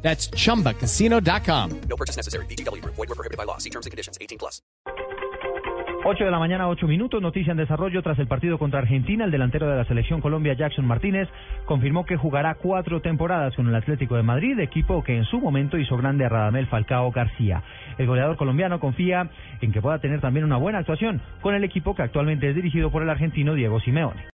That's chumbacasino.com. No purchase necessary. BGW. Void were prohibited by law. See terms and conditions. 18 plus. 8 de la mañana, 8 minutos, noticia en desarrollo tras el partido contra Argentina. El delantero de la selección Colombia, Jackson Martínez, confirmó que jugará cuatro temporadas con el Atlético de Madrid, equipo que en su momento hizo grande a Radamel Falcao García. El goleador colombiano confía en que pueda tener también una buena actuación con el equipo que actualmente es dirigido por el argentino Diego Simeone.